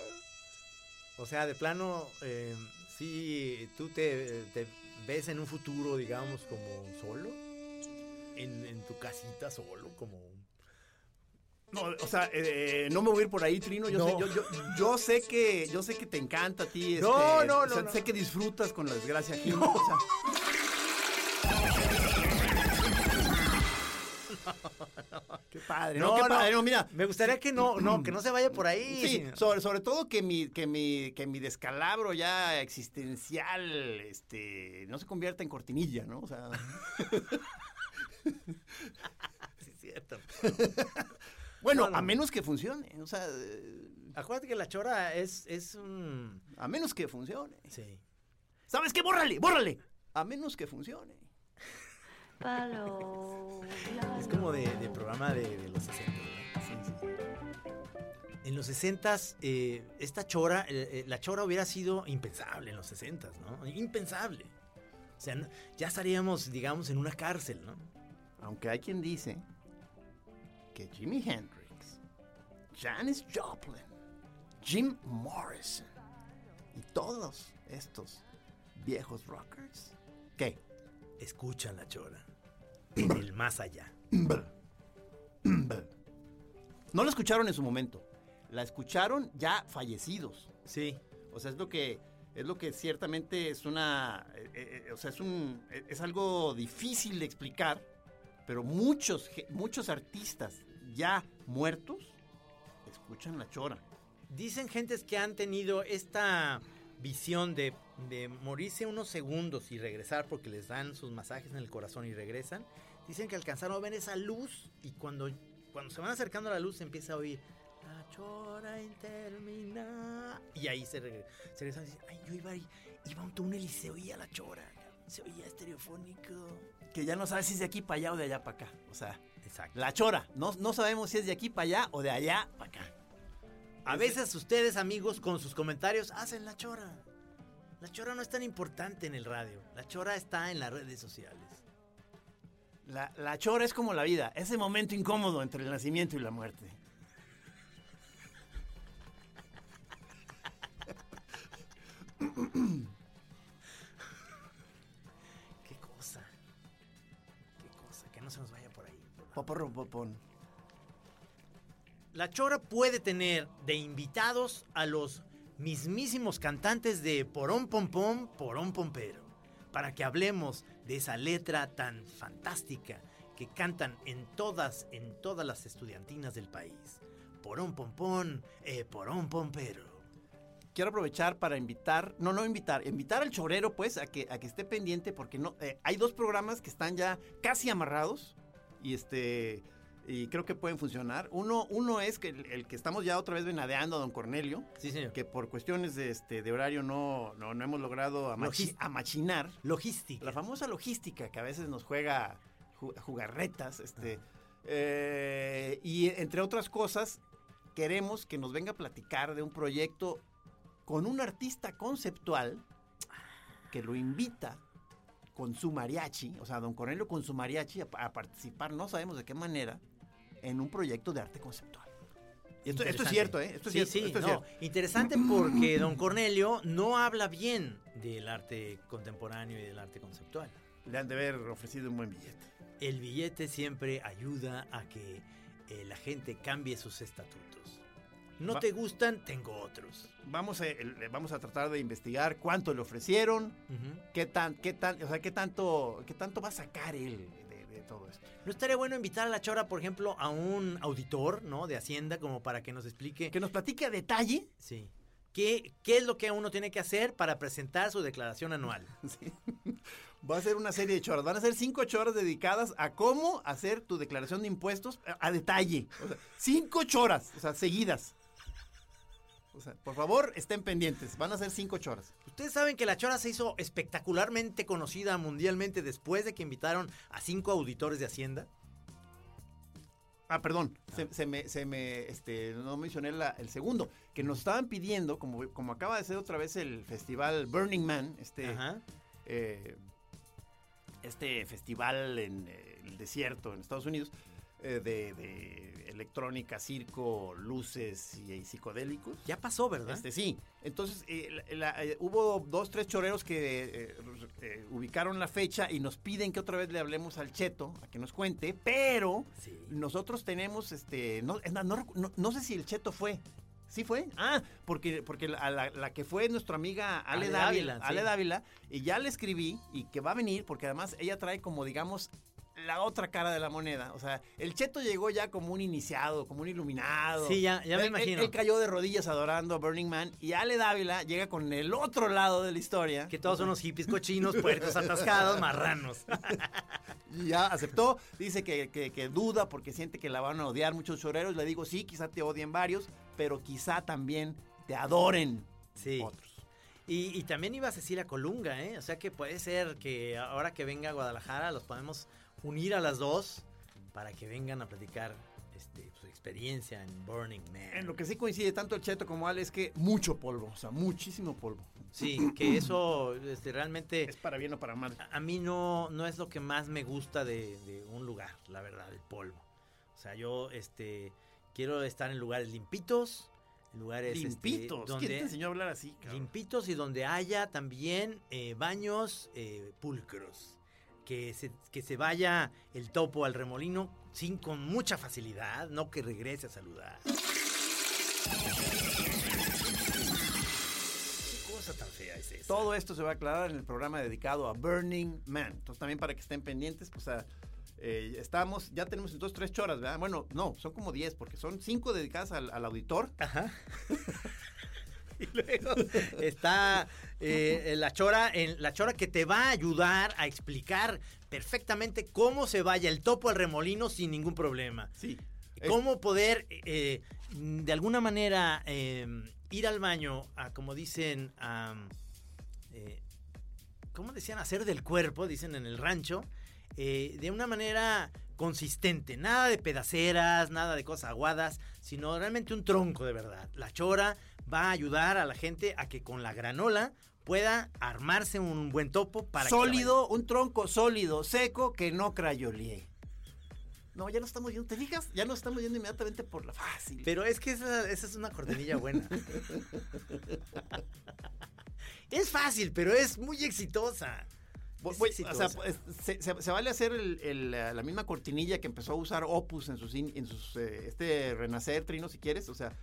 O sea, de plano, eh, sí, tú te, te ves en un futuro, digamos, como solo, en, en tu casita solo, como... No, o sea, eh, no me voy a ir por ahí, Trino. Yo, No. sé, yo, yo, yo sé que yo sé que te encanta a ti. este, No, no, o sea, no, no. Sé que disfrutas con la desgracia ajena. o sea. Qué padre, ¿no? Qué padre, no, mira. Me gustaría que no, no, que no se vaya por ahí. Sí, sobre, sobre todo que mi, que mi, que mi descalabro ya existencial, este, no se convierta en cortinilla, ¿no? O sea, [laughs] Sí, es cierto. bueno, No, no. a menos que funcione, o sea, eh, Acuérdate que la chora es, es un... a menos que funcione. Sí. ¿Sabes qué? Bórrale, bórrale. A menos que funcione. Es como de, de programa de, de los 60. En los 60 esta chora, eh, eh, la chora hubiera sido impensable en los 60 ¿no? Impensable. O sea, ya estaríamos, digamos, en una cárcel, ¿no? Aunque hay quien dice que Jimi Hendrix, Janis Joplin, Jim Morrison y todos estos viejos rockers, ¿qué? Escuchan la chora. En el más allá. no la escucharon en su momento, la escucharon ya fallecidos. Sí. O sea, es lo que es lo que ciertamente es una, eh, eh, o sea, es un, eh, es algo difícil de explicar, pero muchos, muchos artistas ya muertos escuchan la chora. Dicen gentes que han tenido esta visión de, de morirse unos segundos y regresar porque les dan sus masajes en el corazón y regresan. Dicen que alcanzaron a ver esa luz y cuando, cuando se van acercando a la luz se empieza a oír la chora intermina y ahí se, regre- se regresan y dicen, ay, yo iba a un túnel y se oía la chora, se oía estereofónico. Que ya no sabes si es de aquí para allá o de allá para acá. O sea, Exacto. la chora. No, no sabemos si es de aquí para allá o de allá para acá. A veces ustedes, amigos, con sus comentarios hacen la chora. La chora no es tan importante en el radio. La chora está en las redes sociales. La, la chora es como la vida, ese momento incómodo entre el nacimiento y la muerte. Qué cosa. Qué cosa. Que no se nos vaya por ahí. Poporro, popón. La chora puede tener de invitados a los mismísimos cantantes de Porón Pom Pom, Porón Pompero. Para que hablemos de esa letra tan fantástica que cantan en todas, en todas las estudiantinas del país. Porón Pom Pom, eh, Porón Pompero. quiero aprovechar para invitar, no, no invitar, invitar al chorero, pues, a que, a que esté pendiente, porque no, eh, hay dos programas que están ya casi amarrados y este, y creo que pueden funcionar. Uno, uno es que el, el que estamos ya otra vez venadeando a don Cornelio, Sí, señor. que por cuestiones de, este, de horario no, no, no hemos logrado amachi- amachinar. Logística. La famosa logística que a veces nos juega ju- jugarretas, este, eh, y entre otras cosas, queremos que nos venga a platicar de un proyecto con un artista conceptual que lo invita con su mariachi, o sea, don Cornelio con su mariachi a, a participar, no sabemos de qué manera, en un proyecto de arte conceptual. Esto, esto es cierto, ¿eh? Esto es sí, cierto, sí, esto es no, cierto. interesante porque don Cornelio no habla bien del arte contemporáneo y del arte conceptual. Le han de haber ofrecido un buen billete. El billete siempre ayuda a que eh, la gente cambie sus estatutos. No Va- te gustan, tengo otros. Vamos a, el- vamos a tratar de investigar cuánto le ofrecieron, qué tan, qué tan, o sea, qué tanto, qué tanto va a sacar él todo esto. ¿No estaría bueno invitar a la chora, por ejemplo, a un auditor, ¿no? De Hacienda, como para que nos explique. Que nos platique a detalle. Sí. ¿Qué, ¿Qué es lo que uno tiene que hacer para presentar su declaración anual? [laughs] Sí. Va a ser una serie de choras. Van a ser cinco choras dedicadas a cómo hacer tu declaración de impuestos a, a detalle. O sea, cinco choras, o sea, seguidas. O sea, por favor, estén pendientes. Van a ser cinco choras. Ustedes saben que la Chora se hizo espectacularmente conocida mundialmente después de que invitaron a cinco auditores de Hacienda. Ah, perdón, se, se me, se me, este, no mencioné la- el segundo, que nos estaban pidiendo, como, como acaba de ser otra vez el festival Burning Man, este, Ajá. eh, este festival en eh, el desierto en Estados Unidos, eh, de, de electrónica, circo, luces y, y psicodélicos. Ya pasó, ¿verdad? Este sí. Entonces eh, la- eh, hubo dos, tres choreros que ubicaron la fecha y nos piden que otra vez le hablemos al Cheto a que nos cuente, pero Sí. nosotros tenemos este no, no no- no sé si el Cheto fue. ¿Sí fue? Ah, porque, porque la, la- la que fue nuestra amiga Ale, Ale Dávila, Dávila, Ale. Dávila, y ya le escribí y que va a venir porque además ella trae como digamos la otra cara de la moneda. O sea, el Cheto llegó ya como un iniciado, como un iluminado. Sí, ya- ya me Él- él- imagino. Él, cayó de rodillas adorando a Burning Man y Ale Dávila llega con el otro lado de la historia. Que todos son unos hippies cochinos, puercos atascados, marranos. [laughs] Y ya aceptó, dice que, que- que duda porque siente que la van a odiar muchos choreros. Le digo, sí, quizá te odien varios, pero quizá también te adoren Sí. otros. Y, y también iba Cecilia Colunga, ¿eh? O sea que puede ser que ahora que venga a Guadalajara los podemos unir a las dos para que vengan a platicar este, su experiencia en Burning Man. En lo que sí coincide tanto el Cheto como Ale es que mucho polvo, o sea, muchísimo polvo. Sí, que eso este, realmente Es para bien o para mal. a a mí no, no es lo que más me gusta de, de un lugar, la verdad, el polvo. O sea, yo este quiero estar en lugares limpitos, lugares este, Limpitos. donde ¿Quién te enseñó a hablar así? cabrón? limpitos y donde haya también eh, baños eh, pulcros. Que se, que se vaya el topo al remolino sin con mucha facilidad, no que regrese a saludar. ¿Qué cosa tan fea es esa? Todo esto se va a aclarar en el programa dedicado a Burning Man. Entonces también para que estén pendientes, pues a- eh, estamos, ya tenemos entonces tres choras, ¿verdad? Bueno, no, son como diez, porque son cinco dedicadas al, al auditor. [laughs] [laughs] Y luego está eh, la chora, en, la chora que te va a ayudar a explicar perfectamente cómo se vaya el topo al remolino sin ningún problema. Sí. Cómo poder, eh, de alguna manera, eh, ir al baño a, como dicen, a, eh, ¿cómo decían? Hacer del cuerpo, dicen en el rancho, eh, de una manera consistente. Nada de pedaceras, nada de cosas aguadas, sino realmente un tronco de verdad. La chora va a ayudar a la gente a que con la granola pueda armarse un buen topo para que sólido, un tronco sólido, seco, que no crayolee. No, ya no estamos yendo, ¿te fijas? Ya no estamos yendo inmediatamente por la fácil. Pero es que esa, esa es una cortinilla buena. [laughs] es fácil, pero es muy exitosa. Voy- o sea, pues, se, se- se vale hacer el- el, la misma cortinilla que empezó a usar Opus en sus, in- en sus eh, este Renacer, Trino, si quieres, o sea,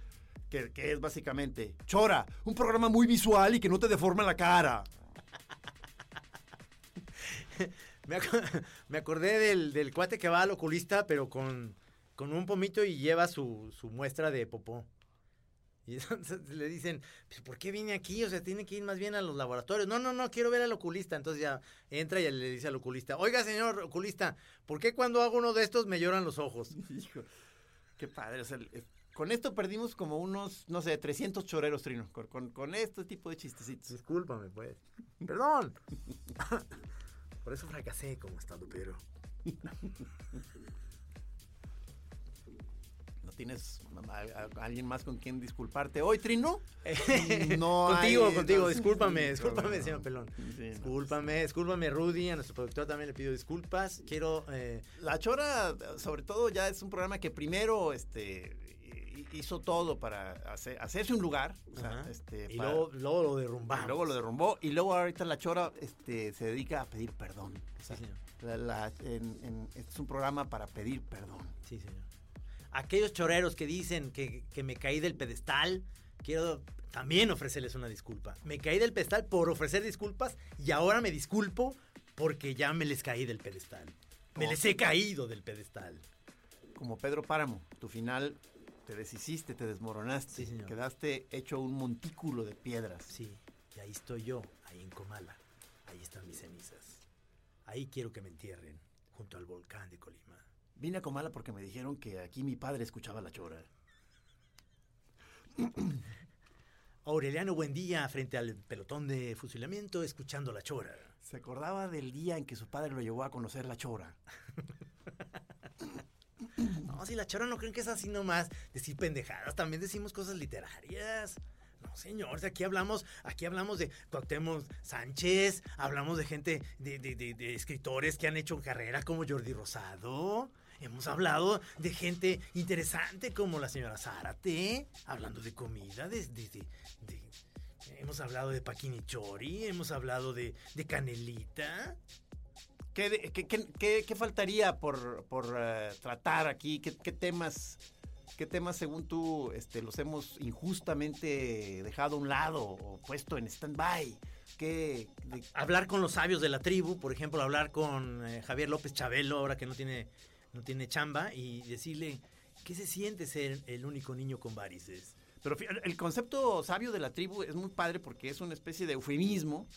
que, que es básicamente Chora, un programa muy visual y que no te deforma la cara. [laughs] Me, aco- me acordé del, del cuate que va al oculista, pero con, con un pomito y lleva su, su muestra de popó. Y [laughs] entonces le dicen, "Pues, ¿por qué viene aquí? O sea, tiene que ir más bien a los laboratorios. No, no, no, quiero ver al oculista. Entonces ya entra y le dice al oculista, oiga, señor oculista, ¿por qué cuando hago uno de estos me lloran los ojos? [laughs] Hijo, qué padre. o sea, el- con esto perdimos como unos, no sé, 300 choreros, Trino, con, con, este tipo de chistecitos. Discúlpame, pues. Perdón. [laughs] Por eso fracasé como estado, pero. ¿No tienes a- a- a alguien más con quien disculparte hoy, Trino? [laughs] No contigo, hay- contigo, no, discúlpame, discúlpame, señor Pelón. sí. Discúlpame, discúlpame, Rudy, a nuestro productor también le pido disculpas. Quiero. eh, La Chora, sobre todo, ya es un programa que primero este, hizo todo para hacer- hacerse un lugar. o sea, este, y para- luego, luego lo derrumbamos. y luego lo derrumbó. Y luego ahorita La Chora este, se dedica a pedir perdón. O sea, Sí, señor. la- la- en- en- este es un programa para pedir perdón. Sí, señor. Aquellos choreros que dicen que, que me caí del pedestal, quiero también ofrecerles una disculpa. Me caí del pedestal por ofrecer disculpas y ahora me disculpo porque ya me les caí del pedestal. Me les he caído del pedestal. Como Pedro Páramo, tu final te deshiciste, te desmoronaste. Sí, señor. Quedaste hecho un montículo de piedras. Sí, y ahí estoy yo, ahí en Comala. Ahí están mis cenizas. Ahí quiero que me entierren, junto al volcán de Colima. Vine a Comala porque me dijeron que aquí mi padre escuchaba La Chora. Aureliano Buendía frente al pelotón de fusilamiento escuchando la chora. Se acordaba del día en que su padre lo llevó a conocer La Chora. [laughs] Si la chora no creen que es así nomás decir pendejadas, también decimos cosas literarias. No, señor, aquí hablamos, aquí hablamos de Cuauhtémoc Sánchez, hablamos de gente, de, de- escritores que han hecho carrera como Jordi Rosado. Hemos hablado de gente interesante como la señora Zárate, hablando de comida, de- hemos hablado de Paquini Chori, hemos hablado de, de Canelita. ¿Qué, qué- qué- faltaría por, por, eh, tratar aquí? ¿Qué, temas, qué temas según tú este, los hemos injustamente dejado a un lado o puesto en stand-by? ¿Qué, de- hablar con los sabios de la tribu, por ejemplo, hablar con eh, Javier López Chabelo, ahora que no tiene, no tiene chamba, y decirle, ¿qué se siente ser el único niño con varices? Pero el concepto sabio de la tribu es muy padre porque es una especie de eufemismo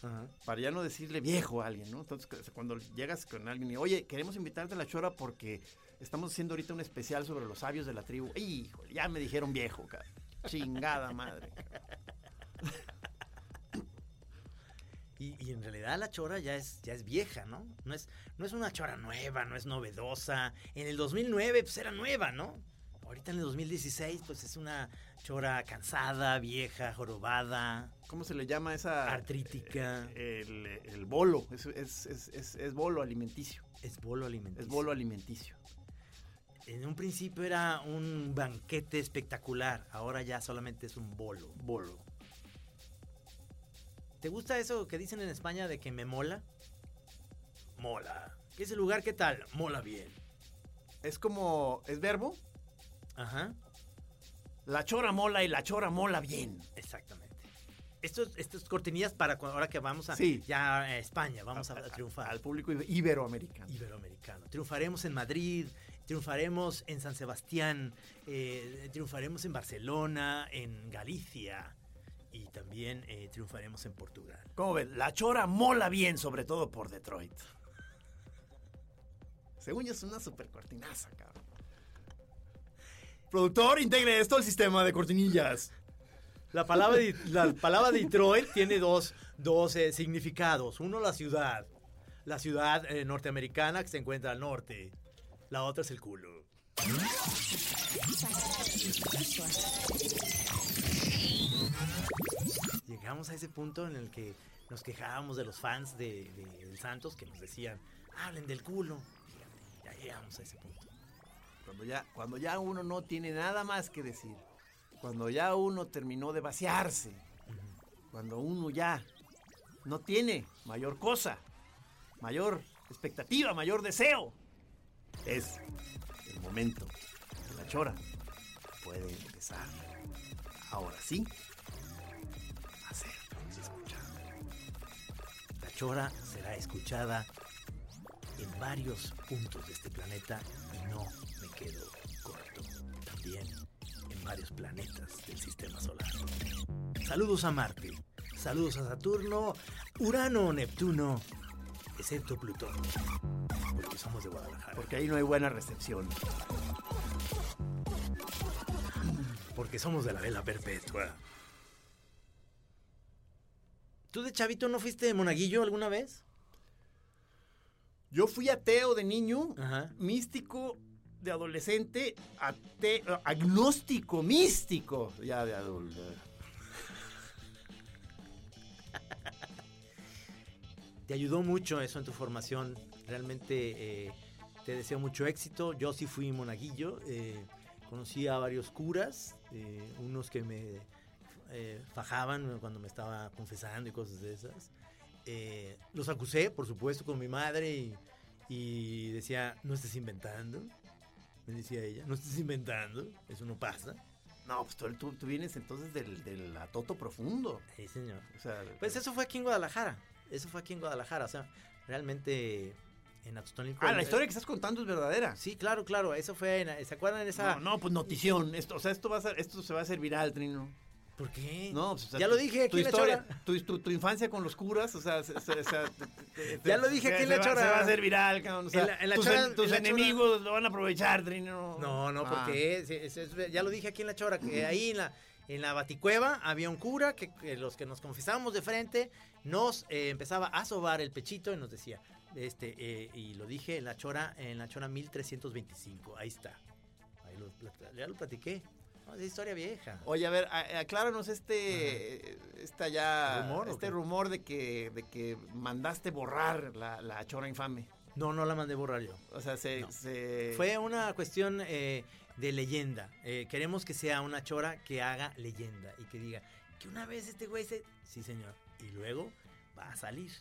para ya no decirle viejo a alguien, ¿no? Entonces, cu- cuando llegas con alguien y, oye, queremos invitarte a la chora porque estamos haciendo ahorita un especial sobre los sabios de la tribu. Híjole, ya me dijeron viejo, cara. Chingada madre. Y, y en realidad la chora ya es, ya es vieja, ¿no? No es, no es una chora nueva, no es novedosa. En el 2009, pues era nueva, ¿no? Ahorita en el 2016, pues es una chora cansada, vieja, jorobada, ¿Cómo se le llama esa? artrítica. Eh, El, el bolo, es, es, es, es- es bolo alimenticio. es bolo alimenticio. Es bolo alimenticio. En un principio era un banquete espectacular, ahora ya solamente es un bolo. Bolo. ¿Te gusta eso que dicen en España de que me mola? mola. Ese lugar, ¿qué tal? Mola bien. Es como, ¿es verbo? Ajá. La chora mola y la chora mola bien. Exactamente. Estos, estas cortinillas para cuando, ahora que vamos a Sí. ya a España, vamos a, a triunfar. Al público ibe- iberoamericano. Iberoamericano. Triunfaremos en Madrid, triunfaremos en San Sebastián, eh, triunfaremos en Barcelona, en Galicia y también eh, triunfaremos en Portugal. ¿Cómo ven? La chora mola bien, sobre todo por Detroit. [laughs] Según yo es una super cortinaza, cabrón. Productor, integre esto al sistema de cortinillas. La palabra, la palabra Detroit tiene dos, dos eh, significados. Uno, la ciudad. La ciudad eh, norteamericana que se encuentra al norte. La otra es el culo. Llegamos a ese punto en el que nos quejábamos de los fans de, Santos que nos decían, hablen del culo. Ya llegamos a ese punto. Cuando ya, uno no tiene nada más que decir. Cuando ya uno terminó de vaciarse. Cuando uno ya no tiene mayor cosa, mayor expectativa, mayor deseo. Es el momento que la chora puede empezar. Ahora sí, a ser escuchada. La chora será escuchada en varios puntos de este planeta y no me quedo corto. También en varios planetas del sistema solar. Saludos a Marte, saludos a Saturno, Urano, Neptuno, excepto Plutón, porque somos de Guadalajara, Porque ahí no hay buena recepción. porque somos de la vela perpetua. ¿Tú de chavito no fuiste monaguillo alguna vez? Yo fui ateo de niño, Ajá. místico de adolescente, ate- agnóstico, místico ya de adulto. [laughs] Te ayudó mucho eso en tu formación. Realmente eh, te deseo mucho éxito. Yo sí fui monaguillo. eh, conocí a varios curas, eh, unos que me fajaban cuando me estaba confesando y cosas de esas. Los acusé, por supuesto, con mi madre y, y decía, no estés inventando. Me decía ella, no estés inventando, eso no pasa. No, pues tú, tú- tú vienes entonces del, del atoto profundo. Sí, señor. O sea, Pues eso fue aquí en Guadalajara. Eso fue aquí en Guadalajara. O sea, realmente en Atotonilco. Ah, la historia que estás contando es verdadera. Sí, claro, claro. Eso fue. en- ¿Se acuerdan de esa.? No, no, pues notición. Esto, o sea, esto va a ser, esto se va a hacer viral, Trino. ¿Por qué? No, pues, o sea, ya lo dije aquí tu en la historia, chora. tu, tu- tu infancia con los curas, o sea, o sea, te- te- te- Ya lo dije aquí en la va- chora. Se va a hacer viral, cabrón. O sea, En la- en la tus, chora- en- tus en la chora- enemigos lo van a aprovechar, Trino. No, no, Ah. porque es- es- ya lo dije aquí en la chora, que ahí en la, en la baticueva había un cura que, que los que nos confesábamos de frente nos eh, empezaba a sobar el pechito y nos decía, este, eh, y lo dije en la chora, en la chora 1325, ahí está. Ahí lo, ya lo platiqué. No, es historia vieja. Oye, a ver, acláranos este, esta ya, ¿Rumor este rumor de que, de que mandaste borrar la, la chora infame. No, no la mandé borrar yo. O sea, se, No. se- Fue una cuestión eh, de leyenda. Eh, queremos que sea una chora que haga leyenda y que diga que una vez este güey se... Sí, señor. Y luego va a salir.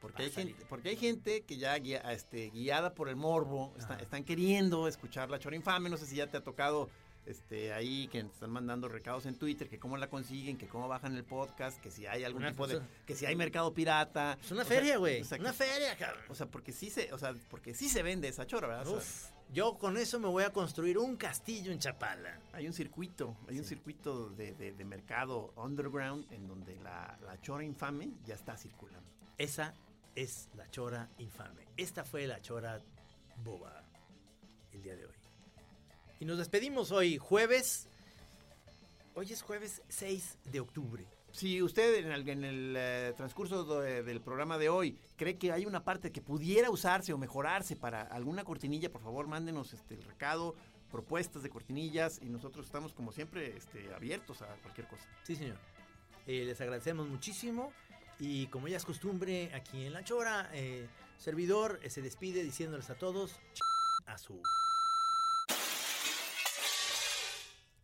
porque hay gente, porque hay gente que ya guía- este, guiada por el morbo, está- están queriendo escuchar la chora infame. No sé si ya te ha tocado este ahí que están mandando recados en Twitter, que cómo la consiguen, que cómo bajan el podcast, que si hay algún Una tipo de, que si hay mercado pirata. Es una O feria, güey. o sea, una que- feria, cabrón. O sea, porque sí se, o sea, porque sí se vende esa chora, ¿verdad? O sea, Uf, yo con eso me voy a construir un castillo en Chapala. Hay un circuito, hay un circuito de, de- de mercado underground en donde la, la chora infame ya está circulando. Esa es la chora infame. Esta fue la chora boba el día de hoy. Y nos despedimos hoy, jueves. Hoy es jueves 6 de octubre. Si usted en el, en el, eh, transcurso de- del programa de hoy cree que hay una parte que pudiera usarse o mejorarse para alguna cortinilla, por favor mándenos este, el recado, propuestas de cortinillas y nosotros estamos como siempre este, abiertos a cualquier cosa. Sí, señor. Eh, les agradecemos muchísimo. Y como ya es costumbre, aquí en La Chora, eh, servidor eh, se despide diciéndoles a todos "Ch- a su.